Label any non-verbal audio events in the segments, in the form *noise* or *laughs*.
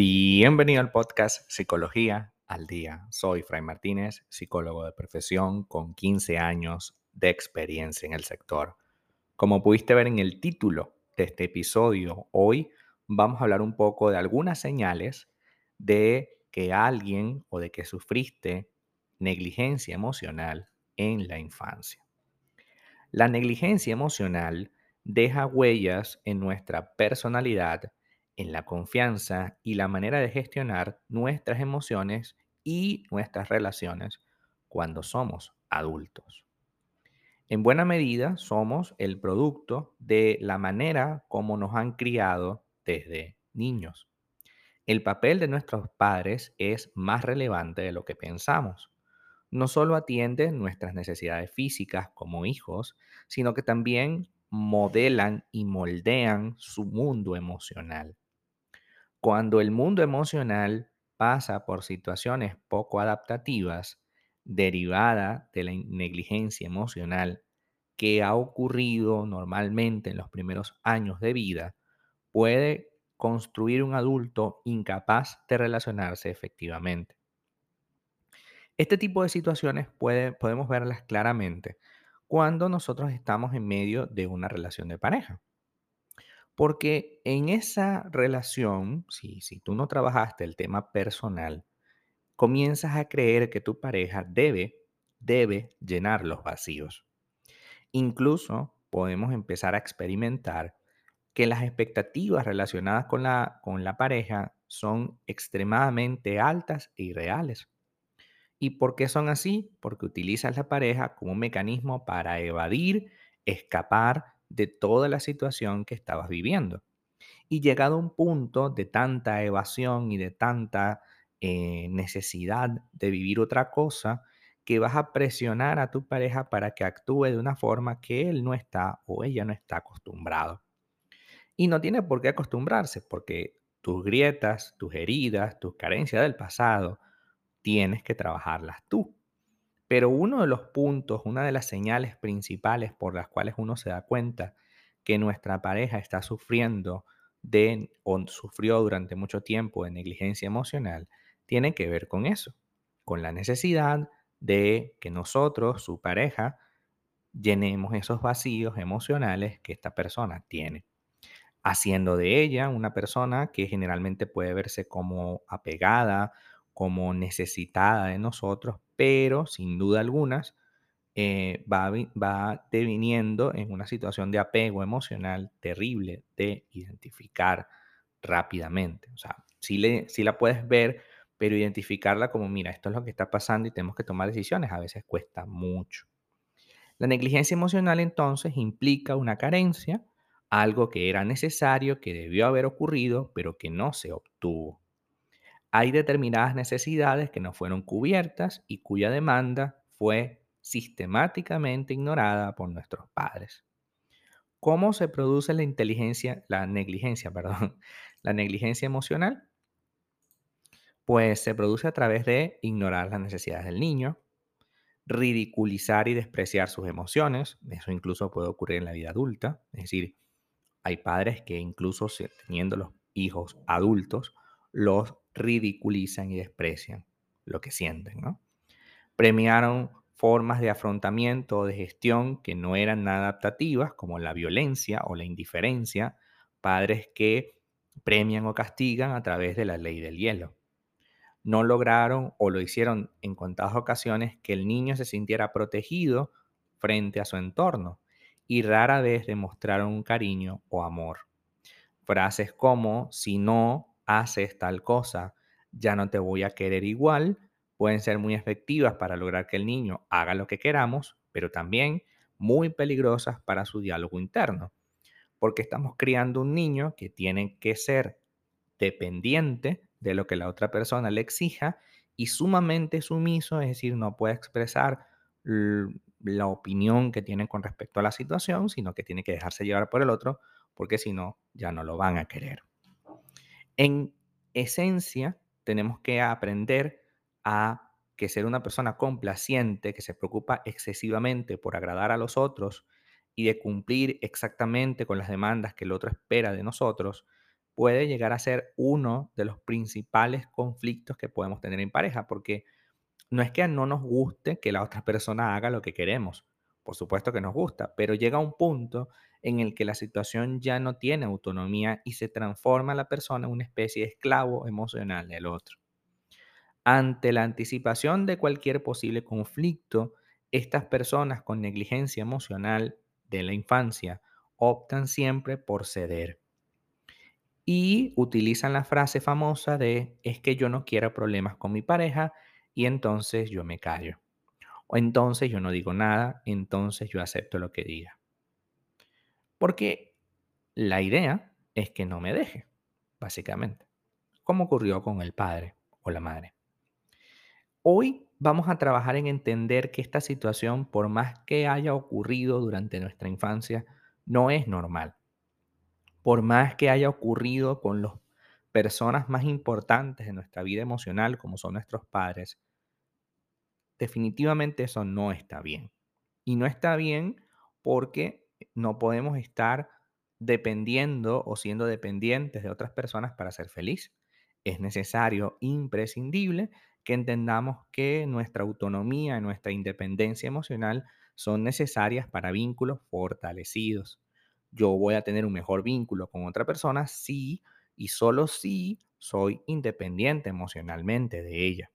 Bienvenido al podcast Psicología al Día. Soy Fray Martínez, psicólogo de profesión con 15 años de experiencia en el sector. Como pudiste ver en el título de este episodio, hoy vamos a hablar un poco de algunas señales de que alguien o de que sufriste negligencia emocional en la infancia. La negligencia emocional deja huellas en nuestra personalidad en la confianza y la manera de gestionar nuestras emociones y nuestras relaciones cuando somos adultos. En buena medida somos el producto de la manera como nos han criado desde niños. El papel de nuestros padres es más relevante de lo que pensamos. No solo atiende nuestras necesidades físicas como hijos, sino que también modelan y moldean su mundo emocional. Cuando el mundo emocional pasa por situaciones poco adaptativas derivada de la negligencia emocional que ha ocurrido normalmente en los primeros años de vida, puede construir un adulto incapaz de relacionarse efectivamente. Este tipo de situaciones podemos verlas claramente cuando nosotros estamos en medio de una relación de pareja. Porque en esa relación, si, tú no trabajaste el tema personal, comienzas a creer que tu pareja debe, debe llenar los vacíos. Incluso podemos empezar a experimentar que las expectativas relacionadas con la, con la pareja son extremadamente altas e irreales. ¿Y por qué son así? Porque utilizas la pareja como un mecanismo para evadir, escapar de toda la situación que estabas viviendo. Y llegado a un punto de tanta evasión y de tanta eh, necesidad de vivir otra cosa, que vas a presionar a tu pareja para que actúe de una forma que él no está o ella no está acostumbrado. Y no tiene por qué acostumbrarse, porque tus grietas, tus heridas, tus carencias del pasado, tienes que trabajarlas tú. Pero uno de los puntos, una de las señales principales por las cuales uno se da cuenta que nuestra pareja está sufriendo de o sufrió durante mucho tiempo de negligencia emocional, tiene que ver con eso, con la necesidad de que nosotros, su pareja, llenemos esos vacíos emocionales que esta persona tiene, haciendo de ella una persona que generalmente puede verse como apegada como necesitada de nosotros, pero sin duda algunas eh, va, va deviniendo en una situación de apego emocional terrible de identificar rápidamente. O sea, sí, le, la puedes ver, pero identificarla como, mira, esto es lo que está pasando y tenemos que tomar decisiones, a veces cuesta mucho. La negligencia emocional entonces implica una carencia, algo que era necesario, que debió haber ocurrido, pero que no se obtuvo hay determinadas necesidades que no fueron cubiertas y cuya demanda fue sistemáticamente ignorada por nuestros padres. ¿Cómo se produce la inteligencia, la negligencia, *laughs* perdón, la negligencia emocional? Pues se produce a través de ignorar las necesidades del niño, ridiculizar y despreciar sus emociones, eso incluso puede ocurrir en la vida adulta, es decir, hay padres que incluso teniendo los hijos adultos, los ridiculizan y desprecian lo que sienten, ¿no? Premiaron formas de afrontamiento o de gestión que no eran nada adaptativas, como la violencia o la indiferencia, padres que premian o castigan a través de la ley del hielo. No lograron o lo hicieron en contadas ocasiones que el niño se sintiera protegido frente a su entorno y rara vez demostraron un cariño o amor. Frases como si no haces tal cosa, ya no te voy a querer igual, pueden ser muy efectivas para lograr que el niño haga lo que queramos, pero también muy peligrosas para su diálogo interno, porque estamos criando un niño que tiene que ser dependiente de lo que la otra persona le exija y sumamente sumiso, es decir, no puede expresar la opinión que tiene con respecto a la situación, sino que tiene que dejarse llevar por el otro, porque si no, ya no lo van a querer. En esencia, tenemos que aprender a que ser una persona complaciente, que se preocupa excesivamente por agradar a los otros y de cumplir exactamente con las demandas que el otro espera de nosotros, puede llegar a ser uno de los principales conflictos que podemos tener en pareja, porque no es que no nos guste que la otra persona haga lo que queremos, por supuesto que nos gusta, pero llega un punto en el que la situación ya no tiene autonomía y se transforma la persona en una especie de esclavo emocional del otro. Ante la anticipación de cualquier posible conflicto, estas personas con negligencia emocional de la infancia optan siempre por ceder y utilizan la frase famosa de es que yo no quiero problemas con mi pareja y entonces yo me callo. O entonces yo no digo nada, entonces yo acepto lo que diga. Porque la idea es que no me deje, básicamente, como ocurrió con el padre o la madre. Hoy vamos a trabajar en entender que esta situación, por más que haya ocurrido durante nuestra infancia, no es normal. Por más que haya ocurrido con las personas más importantes de nuestra vida emocional, como son nuestros padres, definitivamente eso no está bien. Y no está bien porque no podemos estar dependiendo o siendo dependientes de otras personas para ser feliz. Es necesario, imprescindible, que entendamos que nuestra autonomía y nuestra independencia emocional son necesarias para vínculos fortalecidos. Yo voy a tener un mejor vínculo con otra persona si y solo si soy independiente emocionalmente de ella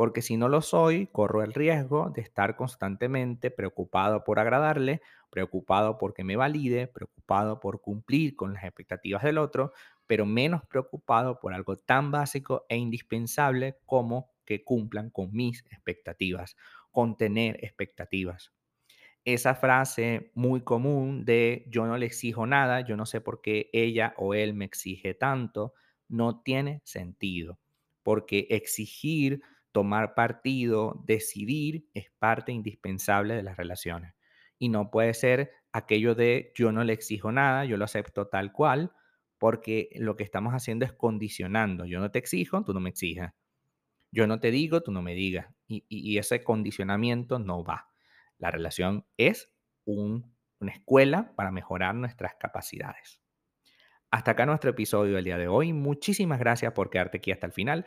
porque si no lo soy, corro el riesgo de estar constantemente preocupado por agradarle, preocupado porque me valide, preocupado por cumplir con las expectativas del otro, pero menos preocupado por algo tan básico e indispensable como que cumplan con mis expectativas, con tener expectativas. Esa frase muy común de yo no le exijo nada, yo no sé por qué ella o él me exige tanto, no tiene sentido, porque exigir tomar partido, decidir es parte indispensable de las relaciones. Y no puede ser aquello de yo no le exijo nada, yo lo acepto tal cual, porque lo que estamos haciendo es condicionando. Yo no te exijo, tú no me exijas. Yo no te digo, tú no me digas. Y, ese condicionamiento no va. La relación es una escuela para mejorar nuestras capacidades. Hasta acá nuestro episodio del día de hoy. Muchísimas gracias por quedarte aquí hasta el final.